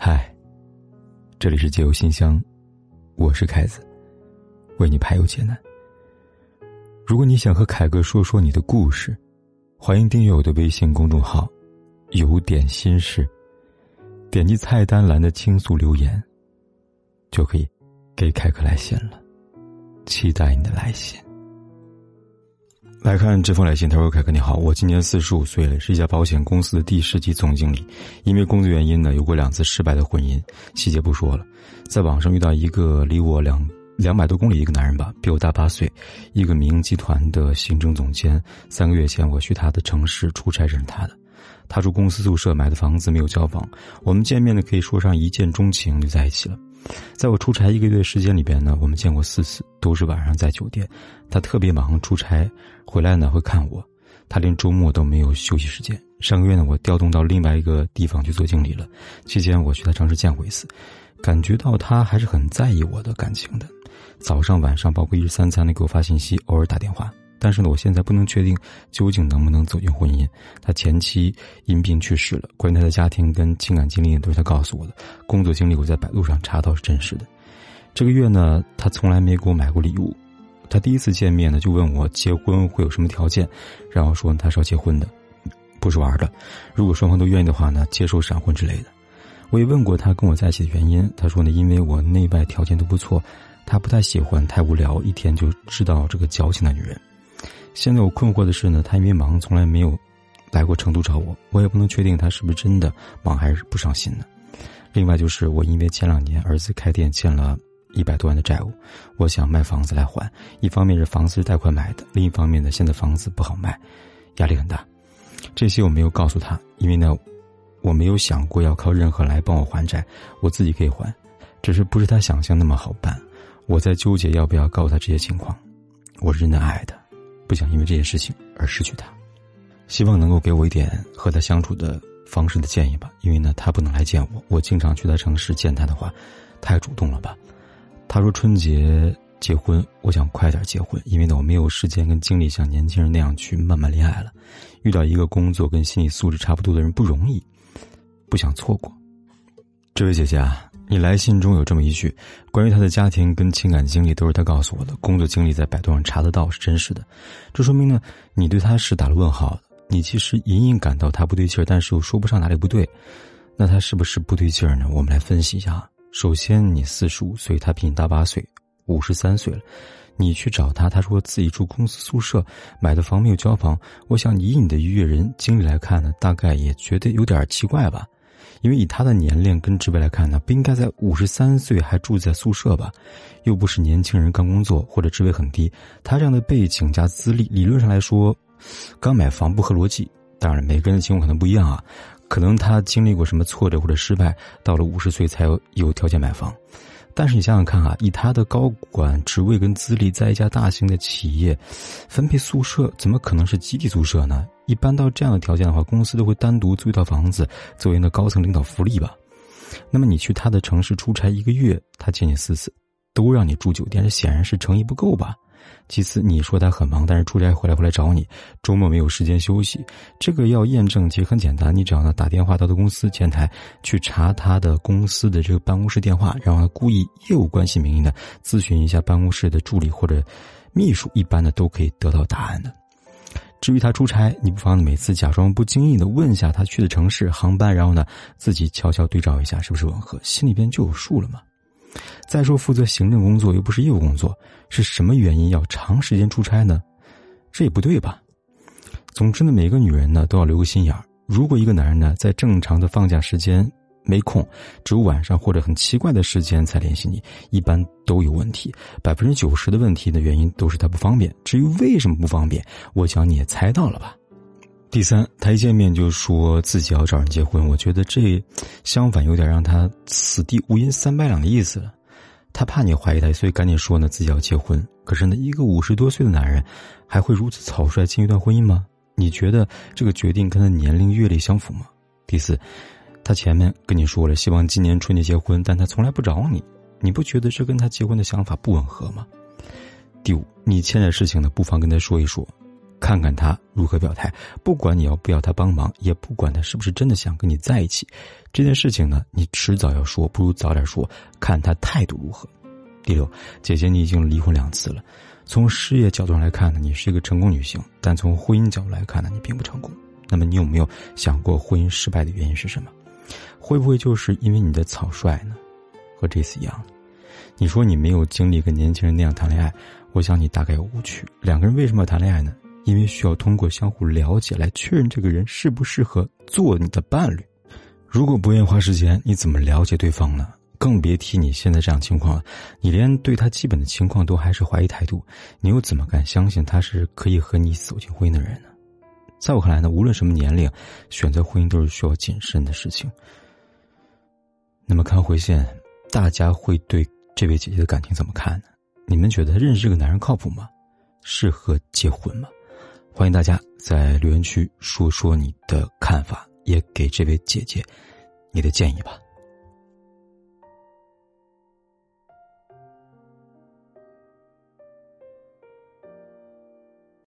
嗨，这里是解忧信箱，我是凯子，为你排忧解难。如果你想和凯哥说说你的故事，欢迎订阅我的微信公众号“有点心事”，点击菜单栏的倾诉留言，就可以给凯哥来信了。期待你的来信。来看这封来信，他说：“凯哥你好，我今年四十五岁了，是一家保险公司的第十级总经理。因为工作原因呢，有过两次失败的婚姻，细节不说了。在网上遇到一个离我两两百多公里一个男人吧，比我大八岁，一个民营集团的行政总监。三个月前我去他的城市出差认识他的，他住公司宿舍，买的房子没有交房。我们见面呢，可以说上一见钟情，就在一起了。”在我出差一个月时间里边呢，我们见过四次，都是晚上在酒店。他特别忙，出差回来呢会看我，他连周末都没有休息时间。上个月呢，我调动到另外一个地方去做经理了，期间我去他城市见过一次，感觉到他还是很在意我的感情的。早上、晚上，包括一日三餐的给我发信息，偶尔打电话。但是呢，我现在不能确定究竟能不能走进婚姻。他前妻因病去世了，关于他的家庭跟情感经历都是他告诉我的。工作经历我在百度上查到是真实的。这个月呢，他从来没给我买过礼物。他第一次见面呢，就问我结婚会有什么条件，然后说他是要结婚的，不是玩的。如果双方都愿意的话呢，接受闪婚之类的。我也问过他跟我在一起的原因，他说呢，因为我内外条件都不错，他不太喜欢太无聊，一天就知道这个矫情的女人。现在我困惑的是呢，他因为忙从来没有来过成都找我，我也不能确定他是不是真的忙还是不上心呢。另外就是我因为前两年儿子开店欠了一百多万的债务，我想卖房子来还。一方面是房子是贷款买的，另一方面呢现在房子不好卖，压力很大。这些我没有告诉他，因为呢我没有想过要靠任何来帮我还债，我自己可以还，只是不是他想象那么好办。我在纠结要不要告诉他这些情况，我是真的爱他。不想因为这件事情而失去他，希望能够给我一点和他相处的方式的建议吧。因为呢，他不能来见我，我经常去他城市见他的话，太主动了吧。他说春节结婚，我想快点结婚，因为呢，我没有时间跟精力像年轻人那样去慢慢恋爱了。遇到一个工作跟心理素质差不多的人不容易，不想错过。这位姐姐啊。你来信中有这么一句，关于他的家庭跟情感经历都是他告诉我的，工作经历在百度上查得到是真实的，这说明呢，你对他是打了问号的。你其实隐隐感到他不对劲儿，但是又说不上哪里不对，那他是不是不对劲儿呢？我们来分析一下。首先，你四十五岁，他比你大八岁，五十三岁了，你去找他，他说自己住公司宿舍，买的房没有交房。我想以你的阅人经历来看呢，大概也觉得有点奇怪吧。因为以他的年龄跟职位来看呢，不应该在五十三岁还住在宿舍吧？又不是年轻人刚工作或者职位很低，他这样的背景加资历，理论上来说，刚买房不合逻辑。当然，每个人的情况可能不一样啊，可能他经历过什么挫折或者失败，到了五十岁才有有条件买房。但是你想想看啊，以他的高管职位跟资历，在一家大型的企业分配宿舍，怎么可能是集体宿舍呢？一般到这样的条件的话，公司都会单独租一套房子作为那高层领导福利吧。那么你去他的城市出差一个月，他见你四次，都让你住酒店，这显然是诚意不够吧？其次，你说他很忙，但是出差回来回来找你，周末没有时间休息。这个要验证，其实很简单，你只要呢打电话到他公司前台去查他的公司的这个办公室电话，然后呢故意业务关系名义呢咨询一下办公室的助理或者秘书，一般的都可以得到答案的。至于他出差，你不妨每次假装不经意的问一下他去的城市、航班，然后呢自己悄悄对照一下是不是吻合，心里边就有数了嘛。再说，负责行政工作又不是业务工作，是什么原因要长时间出差呢？这也不对吧？总之呢，每个女人呢都要留个心眼儿。如果一个男人呢在正常的放假时间没空，只有晚上或者很奇怪的时间才联系你，一般都有问题。百分之九十的问题的原因都是他不方便。至于为什么不方便，我想你也猜到了吧？第三，他一见面就说自己要找人结婚，我觉得这相反有点让他此地无银三百两的意思了。他怕你怀疑他，所以赶紧说呢自己要结婚。可是呢，一个五十多岁的男人，还会如此草率进一段婚姻吗？你觉得这个决定跟他年龄阅历相符吗？第四，他前面跟你说了希望今年春节结婚，但他从来不找你，你不觉得这跟他结婚的想法不吻合吗？第五，你欠的事情呢，不妨跟他说一说。看看他如何表态。不管你要不要他帮忙，也不管他是不是真的想跟你在一起，这件事情呢，你迟早要说，不如早点说，看他态度如何。第六，姐姐，你已经离婚两次了，从事业角度上来看呢，你是一个成功女性，但从婚姻角度来看呢，你并不成功。那么，你有没有想过婚姻失败的原因是什么？会不会就是因为你的草率呢？和这次一样，你说你没有经历跟年轻人那样谈恋爱，我想你大概有误区。两个人为什么要谈恋爱呢？因为需要通过相互了解来确认这个人适不适合做你的伴侣。如果不愿意花时间，你怎么了解对方呢？更别提你现在这样情况了，你连对他基本的情况都还是怀疑态度，你又怎么敢相信他是可以和你走进婚姻的人呢？在我看来呢，无论什么年龄，选择婚姻都是需要谨慎的事情。那么看回线，大家会对这位姐姐的感情怎么看呢？你们觉得认识这个男人靠谱吗？适合结婚吗？欢迎大家在留言区说说你的看法，也给这位姐姐你的建议吧。